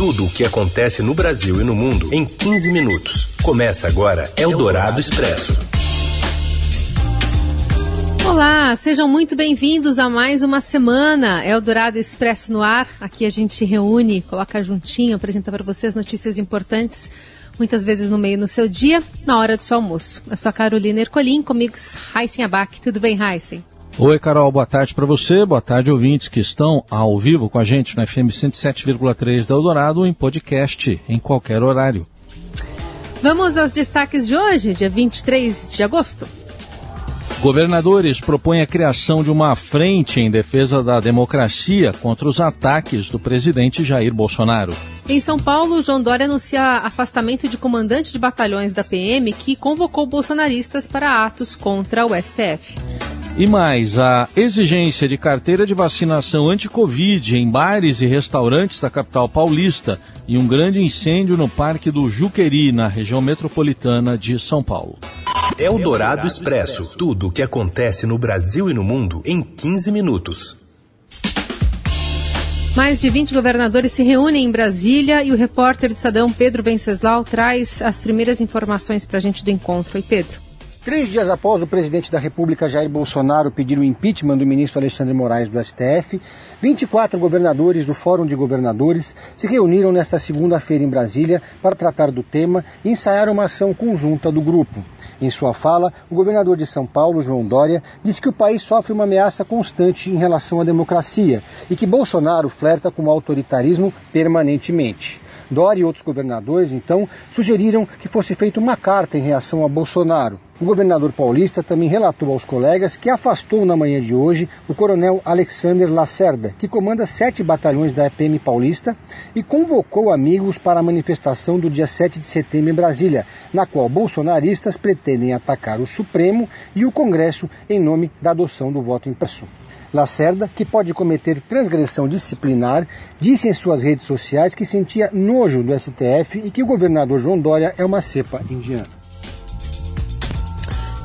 Tudo o que acontece no Brasil e no mundo em 15 minutos. Começa agora Eldorado Expresso. Olá, sejam muito bem-vindos a mais uma semana Eldorado Expresso no ar. Aqui a gente reúne, coloca juntinho, apresenta para vocês notícias importantes, muitas vezes no meio do seu dia, na hora do seu almoço. Eu sou a Carolina Ercolim, comigo Heisen Abac. Tudo bem, Heisen? Oi, Carol, boa tarde para você, boa tarde, ouvintes que estão ao vivo com a gente no FM 107,3 da Eldorado em podcast em qualquer horário. Vamos aos destaques de hoje, dia 23 de agosto. Governadores propõem a criação de uma frente em defesa da democracia contra os ataques do presidente Jair Bolsonaro. Em São Paulo, João Dória anuncia afastamento de comandante de batalhões da PM que convocou bolsonaristas para atos contra o STF. E mais, a exigência de carteira de vacinação anti-Covid em bares e restaurantes da capital paulista e um grande incêndio no Parque do Juqueri, na região metropolitana de São Paulo. É o Dourado Expresso. Tudo o que acontece no Brasil e no mundo em 15 minutos. Mais de 20 governadores se reúnem em Brasília e o repórter do Estadão Pedro Venceslau traz as primeiras informações para a gente do encontro. Oi, Pedro. Três dias após o presidente da República Jair Bolsonaro pedir o impeachment do ministro Alexandre Moraes do STF, 24 governadores do Fórum de Governadores se reuniram nesta segunda-feira em Brasília para tratar do tema e ensaiar uma ação conjunta do grupo. Em sua fala, o governador de São Paulo, João Dória, disse que o país sofre uma ameaça constante em relação à democracia e que Bolsonaro flerta com o autoritarismo permanentemente. Dória e outros governadores, então, sugeriram que fosse feita uma carta em reação a Bolsonaro. O governador paulista também relatou aos colegas que afastou na manhã de hoje o coronel Alexander Lacerda, que comanda sete batalhões da EPM paulista, e convocou amigos para a manifestação do dia 7 de setembro em Brasília, na qual bolsonaristas pretendem atacar o Supremo e o Congresso em nome da adoção do voto impresso. Lacerda, que pode cometer transgressão disciplinar, disse em suas redes sociais que sentia nojo do STF e que o governador João Dória é uma cepa indiana.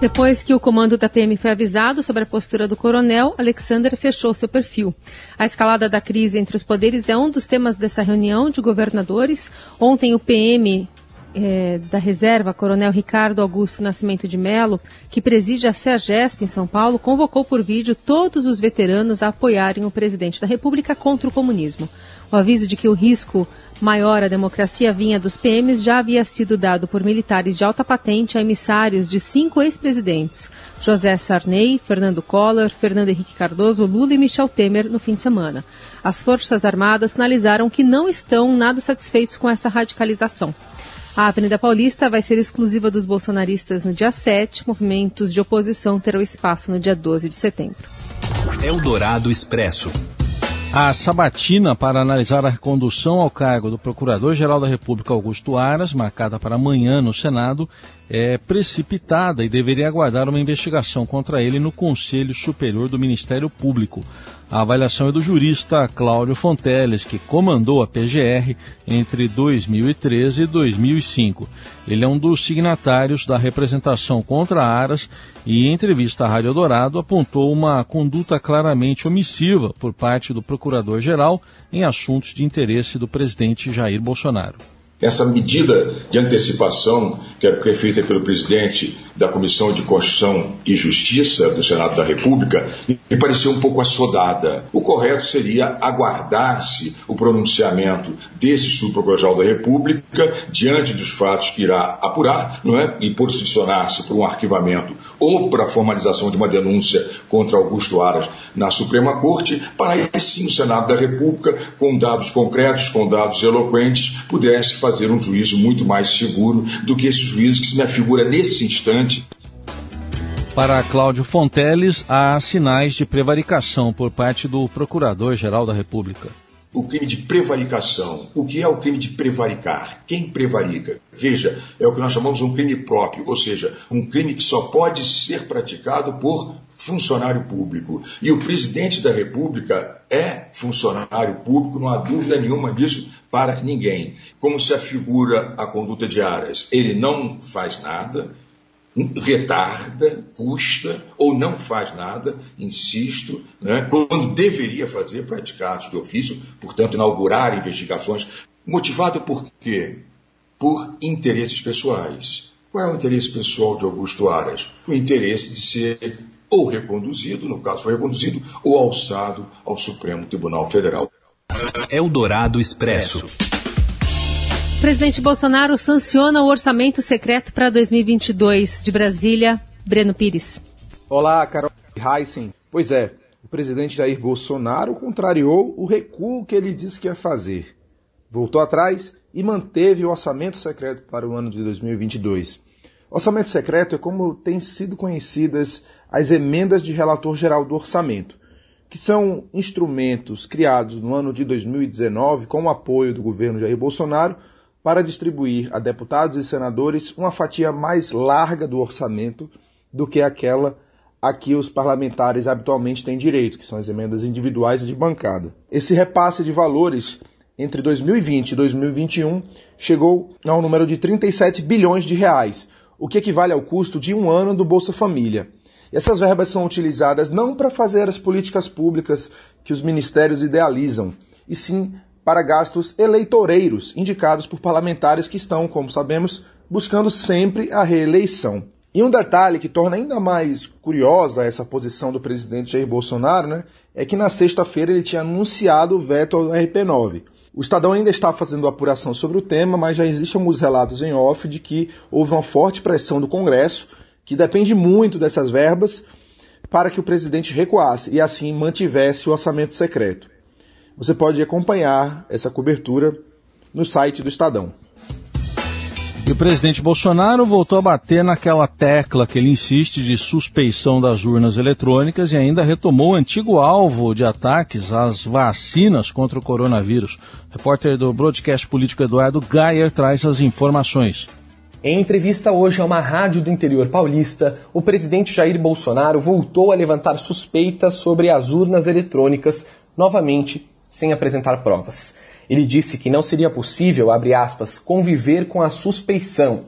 Depois que o comando da PM foi avisado sobre a postura do coronel, Alexander fechou seu perfil. A escalada da crise entre os poderes é um dos temas dessa reunião de governadores. Ontem, o PM é, da reserva, Coronel Ricardo Augusto Nascimento de Melo, que preside a CEAGESP em São Paulo, convocou por vídeo todos os veteranos a apoiarem o presidente da República contra o comunismo. O aviso de que o risco maior à democracia vinha dos PMs já havia sido dado por militares de alta patente a emissários de cinco ex-presidentes: José Sarney, Fernando Collor, Fernando Henrique Cardoso, Lula e Michel Temer no fim de semana. As Forças Armadas sinalizaram que não estão nada satisfeitos com essa radicalização. A Avenida Paulista vai ser exclusiva dos bolsonaristas no dia 7. Movimentos de oposição terão espaço no dia 12 de setembro. Eldorado Expresso. A sabatina para analisar a recondução ao cargo do Procurador-Geral da República Augusto Aras, marcada para amanhã no Senado, é precipitada e deveria aguardar uma investigação contra ele no Conselho Superior do Ministério Público. A avaliação é do jurista Cláudio Fonteles, que comandou a PGR entre 2013 e 2005. Ele é um dos signatários da representação contra Aras e, em entrevista à Rádio Dourado, apontou uma conduta claramente omissiva por parte do Procurador-Geral em assuntos de interesse do presidente Jair Bolsonaro. Essa medida de antecipação, que era feita pelo presidente da Comissão de Constituição e Justiça do Senado da República, me pareceu um pouco assodada. O correto seria aguardar-se o pronunciamento desse subprocurador-geral da República diante dos fatos que irá apurar, não é? E posicionar-se para um arquivamento ou para a formalização de uma denúncia contra Augusto Aras na Suprema Corte, para aí sim o Senado da República, com dados concretos, com dados eloquentes, pudesse fazer um juízo muito mais seguro do que esse juízo que se me afigura nesse instante. Para Cláudio Fonteles, há sinais de prevaricação por parte do Procurador-Geral da República o crime de prevaricação. O que é o crime de prevaricar? Quem prevarica? Veja, é o que nós chamamos um crime próprio, ou seja, um crime que só pode ser praticado por funcionário público. E o presidente da República é funcionário público, não há dúvida nenhuma disso para ninguém. Como se afigura a conduta de Aras? Ele não faz nada, retarda, custa ou não faz nada, insisto, né, quando deveria fazer, praticar de ofício, portanto, inaugurar investigações Motivado por quê? Por interesses pessoais. Qual é o interesse pessoal de Augusto Aras? O interesse de ser ou reconduzido, no caso foi reconduzido, ou alçado ao Supremo Tribunal Federal. Eldorado Expresso. Presidente Bolsonaro sanciona o orçamento secreto para 2022 de Brasília. Breno Pires. Olá, Carol Heissen. Pois é, o presidente Jair Bolsonaro contrariou o recuo que ele disse que ia fazer. Voltou atrás e manteve o orçamento secreto para o ano de 2022. Orçamento secreto é como têm sido conhecidas as emendas de relator geral do orçamento, que são instrumentos criados no ano de 2019 com o apoio do governo Jair Bolsonaro para distribuir a deputados e senadores uma fatia mais larga do orçamento do que aquela a que os parlamentares habitualmente têm direito, que são as emendas individuais de bancada. Esse repasse de valores entre 2020 e 2021 chegou ao número de 37 bilhões de reais, o que equivale ao custo de um ano do Bolsa Família. Essas verbas são utilizadas não para fazer as políticas públicas que os ministérios idealizam, e sim para gastos eleitoreiros indicados por parlamentares que estão, como sabemos, buscando sempre a reeleição. E um detalhe que torna ainda mais curiosa essa posição do presidente Jair Bolsonaro né, é que na sexta-feira ele tinha anunciado o veto ao RP9. O Estadão ainda está fazendo apuração sobre o tema, mas já existem alguns relatos em off de que houve uma forte pressão do Congresso, que depende muito dessas verbas, para que o presidente recuasse e assim mantivesse o orçamento secreto. Você pode acompanhar essa cobertura no site do Estadão. E o presidente Bolsonaro voltou a bater naquela tecla que ele insiste de suspeição das urnas eletrônicas e ainda retomou o antigo alvo de ataques às vacinas contra o coronavírus. O repórter do broadcast político Eduardo Gayer traz as informações. Em entrevista hoje a uma rádio do interior paulista, o presidente Jair Bolsonaro voltou a levantar suspeitas sobre as urnas eletrônicas, novamente sem apresentar provas. Ele disse que não seria possível, aspas, conviver com a suspeição.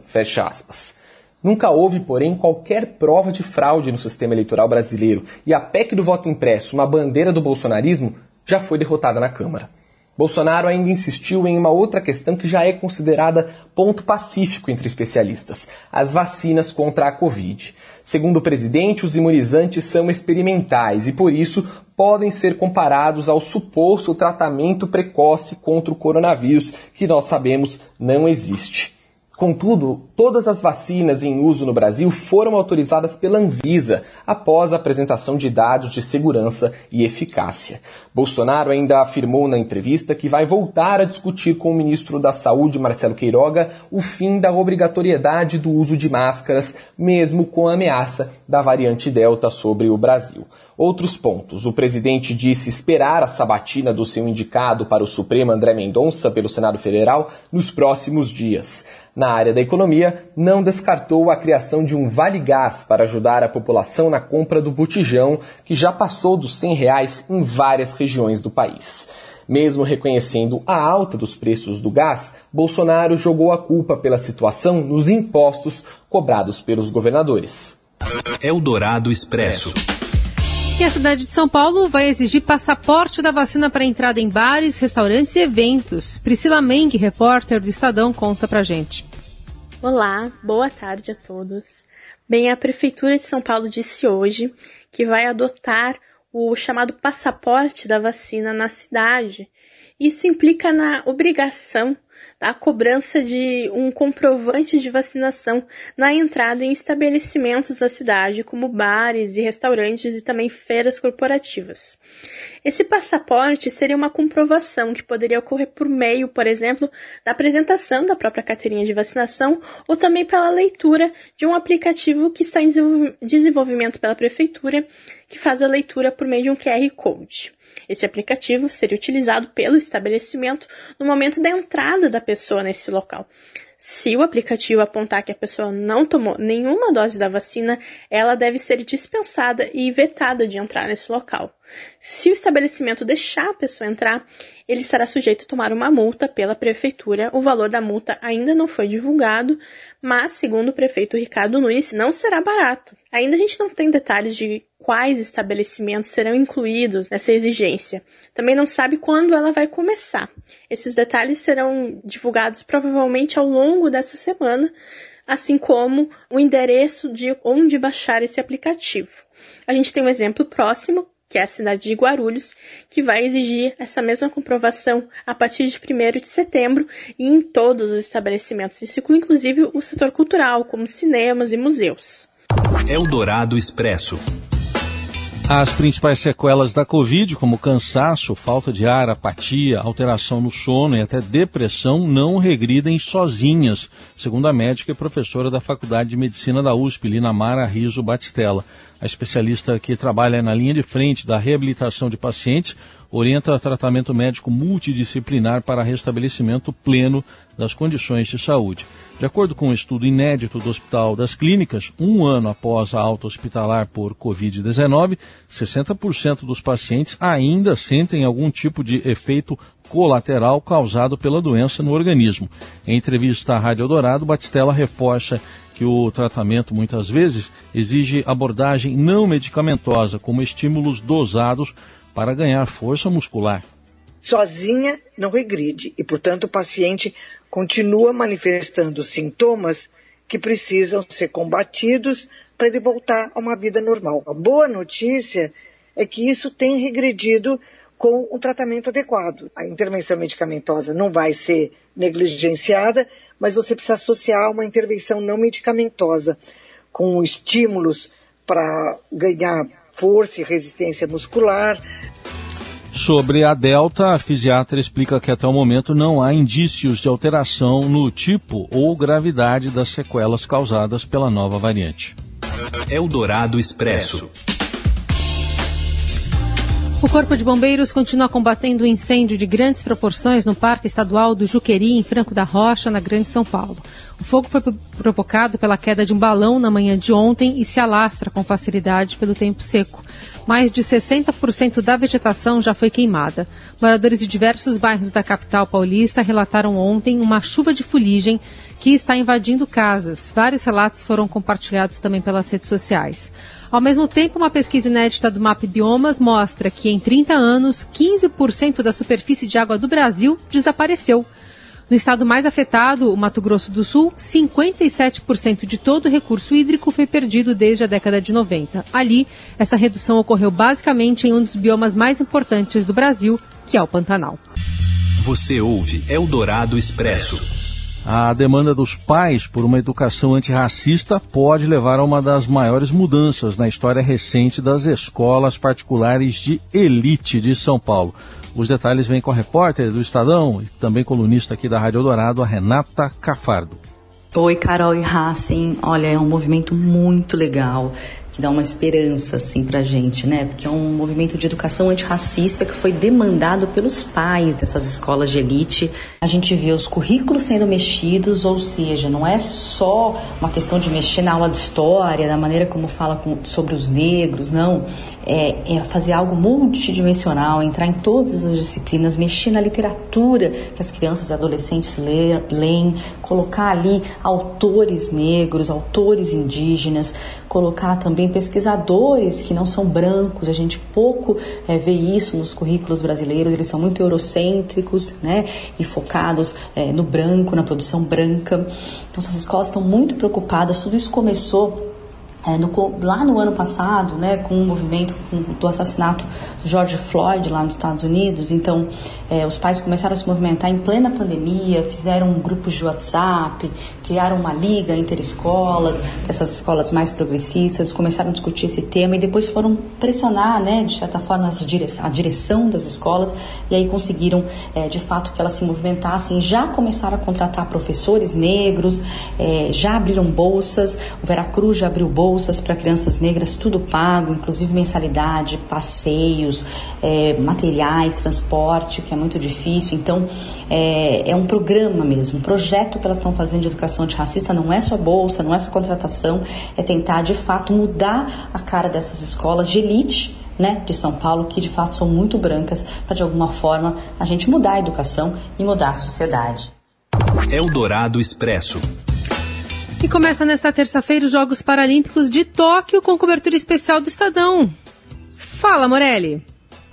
Nunca houve, porém, qualquer prova de fraude no sistema eleitoral brasileiro e a PEC do voto impresso, uma bandeira do bolsonarismo, já foi derrotada na Câmara. Bolsonaro ainda insistiu em uma outra questão que já é considerada ponto pacífico entre especialistas: as vacinas contra a Covid. Segundo o presidente, os imunizantes são experimentais e, por isso, podem ser comparados ao suposto tratamento precoce contra o coronavírus, que nós sabemos não existe. Contudo, todas as vacinas em uso no Brasil foram autorizadas pela Anvisa após a apresentação de dados de segurança e eficácia. Bolsonaro ainda afirmou na entrevista que vai voltar a discutir com o ministro da Saúde, Marcelo Queiroga, o fim da obrigatoriedade do uso de máscaras, mesmo com a ameaça da variante Delta sobre o Brasil. Outros pontos. O presidente disse esperar a sabatina do seu indicado para o Supremo André Mendonça pelo Senado Federal nos próximos dias. Na área da economia, não descartou a criação de um Vale Gás para ajudar a população na compra do botijão, que já passou dos 100 reais em várias regiões do país. Mesmo reconhecendo a alta dos preços do gás, Bolsonaro jogou a culpa pela situação nos impostos cobrados pelos governadores. Eldorado Expresso. E a cidade de São Paulo vai exigir passaporte da vacina para entrada em bares, restaurantes e eventos. Priscila Meng, repórter do Estadão, conta pra gente. Olá, boa tarde a todos. Bem, a Prefeitura de São Paulo disse hoje que vai adotar o chamado passaporte da vacina na cidade. Isso implica na obrigação a cobrança de um comprovante de vacinação na entrada em estabelecimentos da cidade, como bares e restaurantes e também feiras corporativas. Esse passaporte seria uma comprovação que poderia ocorrer por meio, por exemplo, da apresentação da própria carteirinha de vacinação ou também pela leitura de um aplicativo que está em desenvolvimento pela prefeitura, que faz a leitura por meio de um QR Code. Esse aplicativo seria utilizado pelo estabelecimento no momento da entrada da pessoa nesse local. Se o aplicativo apontar que a pessoa não tomou nenhuma dose da vacina, ela deve ser dispensada e vetada de entrar nesse local. Se o estabelecimento deixar a pessoa entrar, ele estará sujeito a tomar uma multa pela prefeitura. O valor da multa ainda não foi divulgado, mas, segundo o prefeito Ricardo Nunes, não será barato. Ainda a gente não tem detalhes de quais estabelecimentos serão incluídos nessa exigência. Também não sabe quando ela vai começar. Esses detalhes serão divulgados provavelmente ao longo dessa semana, assim como o endereço de onde baixar esse aplicativo. A gente tem um exemplo próximo, que é a cidade de Guarulhos, que vai exigir essa mesma comprovação a partir de 1 de setembro e em todos os estabelecimentos. Inclui inclusive o setor cultural, como cinemas e museus. Eldorado Expresso. As principais sequelas da Covid, como cansaço, falta de ar, apatia, alteração no sono e até depressão, não regridem sozinhas, segundo a médica e professora da Faculdade de Medicina da USP, Lina Mara Riso Batistella. A especialista que trabalha na linha de frente da reabilitação de pacientes orienta tratamento médico multidisciplinar para restabelecimento pleno das condições de saúde. De acordo com um estudo inédito do Hospital das Clínicas, um ano após a alta hospitalar por Covid-19, 60% dos pacientes ainda sentem algum tipo de efeito colateral causado pela doença no organismo. Em entrevista à Rádio Eldorado, Batistella reforça que o tratamento muitas vezes exige abordagem não medicamentosa, como estímulos dosados para ganhar força muscular. Sozinha não regride e, portanto, o paciente continua manifestando sintomas que precisam ser combatidos para ele voltar a uma vida normal. A boa notícia é que isso tem regredido com um tratamento adequado. A intervenção medicamentosa não vai ser negligenciada, mas você precisa associar uma intervenção não medicamentosa com estímulos para ganhar força e resistência muscular. Sobre a Delta, a fisiatra explica que até o momento não há indícios de alteração no tipo ou gravidade das sequelas causadas pela nova variante. Eldorado Expresso. O Corpo de Bombeiros continua combatendo um incêndio de grandes proporções no Parque Estadual do Juqueri, em Franco da Rocha, na Grande São Paulo. O fogo foi provocado pela queda de um balão na manhã de ontem e se alastra com facilidade pelo tempo seco. Mais de 60% da vegetação já foi queimada. Moradores de diversos bairros da capital paulista relataram ontem uma chuva de fuligem que está invadindo casas. Vários relatos foram compartilhados também pelas redes sociais. Ao mesmo tempo, uma pesquisa inédita do MAP Biomas mostra que em 30 anos, 15% da superfície de água do Brasil desapareceu. No estado mais afetado, o Mato Grosso do Sul, 57% de todo o recurso hídrico foi perdido desde a década de 90. Ali, essa redução ocorreu basicamente em um dos biomas mais importantes do Brasil, que é o Pantanal. Você ouve Eldorado Expresso. A demanda dos pais por uma educação antirracista pode levar a uma das maiores mudanças na história recente das escolas particulares de elite de São Paulo. Os detalhes vêm com a repórter do Estadão e também colunista aqui da Rádio Dourado, a Renata Cafardo. Oi, Carol e Racing. Olha, é um movimento muito legal que dá uma esperança assim pra gente, né? Porque é um movimento de educação antirracista que foi demandado pelos pais dessas escolas de elite. A gente vê os currículos sendo mexidos, ou seja, não é só uma questão de mexer na aula de história, da maneira como fala com, sobre os negros, não. É, é fazer algo multidimensional, entrar em todas as disciplinas, mexer na literatura que as crianças e adolescentes leem, colocar ali autores negros, autores indígenas, colocar também pesquisadores que não são brancos, a gente pouco é, vê isso nos currículos brasileiros, eles são muito eurocêntricos né, e focados é, no branco, na produção branca. Então essas escolas estão muito preocupadas, tudo isso começou é, no, lá no ano passado, né, com o movimento com, do assassinato de George Floyd lá nos Estados Unidos, então é, os pais começaram a se movimentar em plena pandemia, fizeram grupos de WhatsApp, criaram uma liga interescolas, essas escolas mais progressistas, começaram a discutir esse tema e depois foram pressionar, né, de certa forma, a direção das escolas e aí conseguiram, é, de fato, que elas se movimentassem, já começaram a contratar professores negros, é, já abriram bolsas, o Veracruz já abriu bolsas para crianças negras, tudo pago, inclusive mensalidade, passeios, é, materiais, transporte, que é muito difícil. Então, é, é um programa mesmo, um projeto que elas estão fazendo de educação antirracista não é só bolsa, não é só contratação, é tentar de fato mudar a cara dessas escolas de elite né, de São Paulo que de fato são muito brancas para de alguma forma a gente mudar a educação e mudar a sociedade. Eldorado Expresso. E começa nesta terça-feira os Jogos Paralímpicos de Tóquio com cobertura especial do Estadão. Fala, Morelli.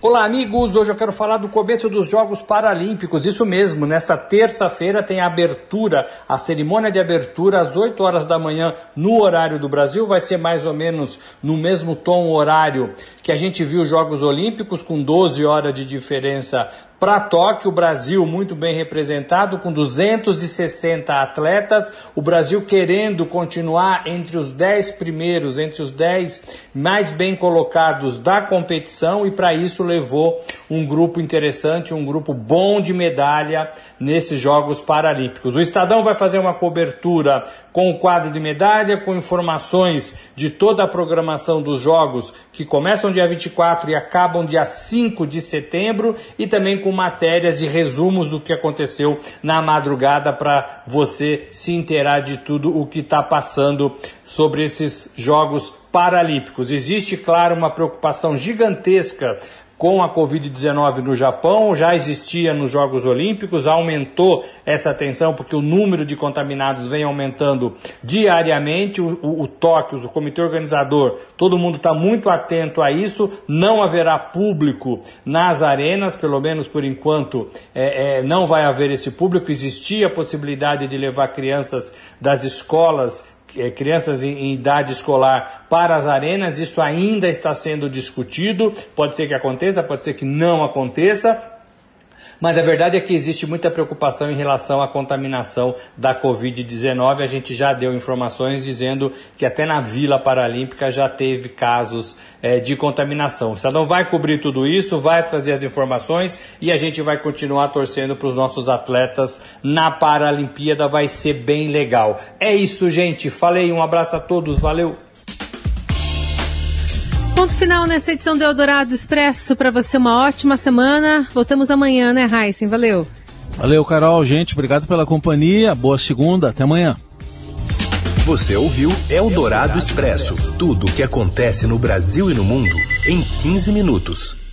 Olá, amigos. Hoje eu quero falar do começo dos Jogos Paralímpicos. Isso mesmo, nesta terça-feira tem a abertura, a cerimônia de abertura às 8 horas da manhã no horário do Brasil. Vai ser mais ou menos no mesmo tom horário que a gente viu os Jogos Olímpicos, com 12 horas de diferença para Tóquio, o Brasil muito bem representado, com 260 atletas. O Brasil querendo continuar entre os 10 primeiros, entre os 10 mais bem colocados da competição, e para isso levou um grupo interessante, um grupo bom de medalha nesses Jogos Paralímpicos. O Estadão vai fazer uma cobertura com o quadro de medalha, com informações de toda a programação dos Jogos que começam dia 24 e acabam dia 5 de setembro, e também com matérias e resumos do que aconteceu na madrugada para você se inteirar de tudo o que está passando sobre esses Jogos Paralímpicos. Existe, claro, uma preocupação gigantesca com a Covid-19 no Japão, já existia nos Jogos Olímpicos, aumentou essa tensão porque o número de contaminados vem aumentando diariamente. O, o, o Tóquio, o comitê organizador, todo mundo está muito atento a isso. Não haverá público nas arenas, pelo menos por enquanto é, é, não vai haver esse público. Existia a possibilidade de levar crianças das escolas é, crianças em, idade escolar para as arenas, isso ainda está sendo discutido. Pode ser que aconteça, pode ser que não aconteça. Mas a verdade é que existe muita preocupação em relação à contaminação da Covid-19. A gente já deu informações dizendo que até na Vila Paralímpica já teve casos é, de contaminação. O Estadão vai cobrir tudo isso, vai trazer as informações e a gente vai continuar torcendo para os nossos atletas na Paralimpíada. Vai ser bem legal. É isso, gente. Falei, um abraço a todos, valeu! Ponto final nessa edição do Eldorado Expresso. Para você, uma ótima semana. Voltamos amanhã, né, Heisen? Valeu. Valeu, Carol. Gente, obrigado pela companhia. Boa segunda. Até amanhã. Você ouviu Eldorado Expresso tudo o que acontece no Brasil e no mundo em 15 minutos.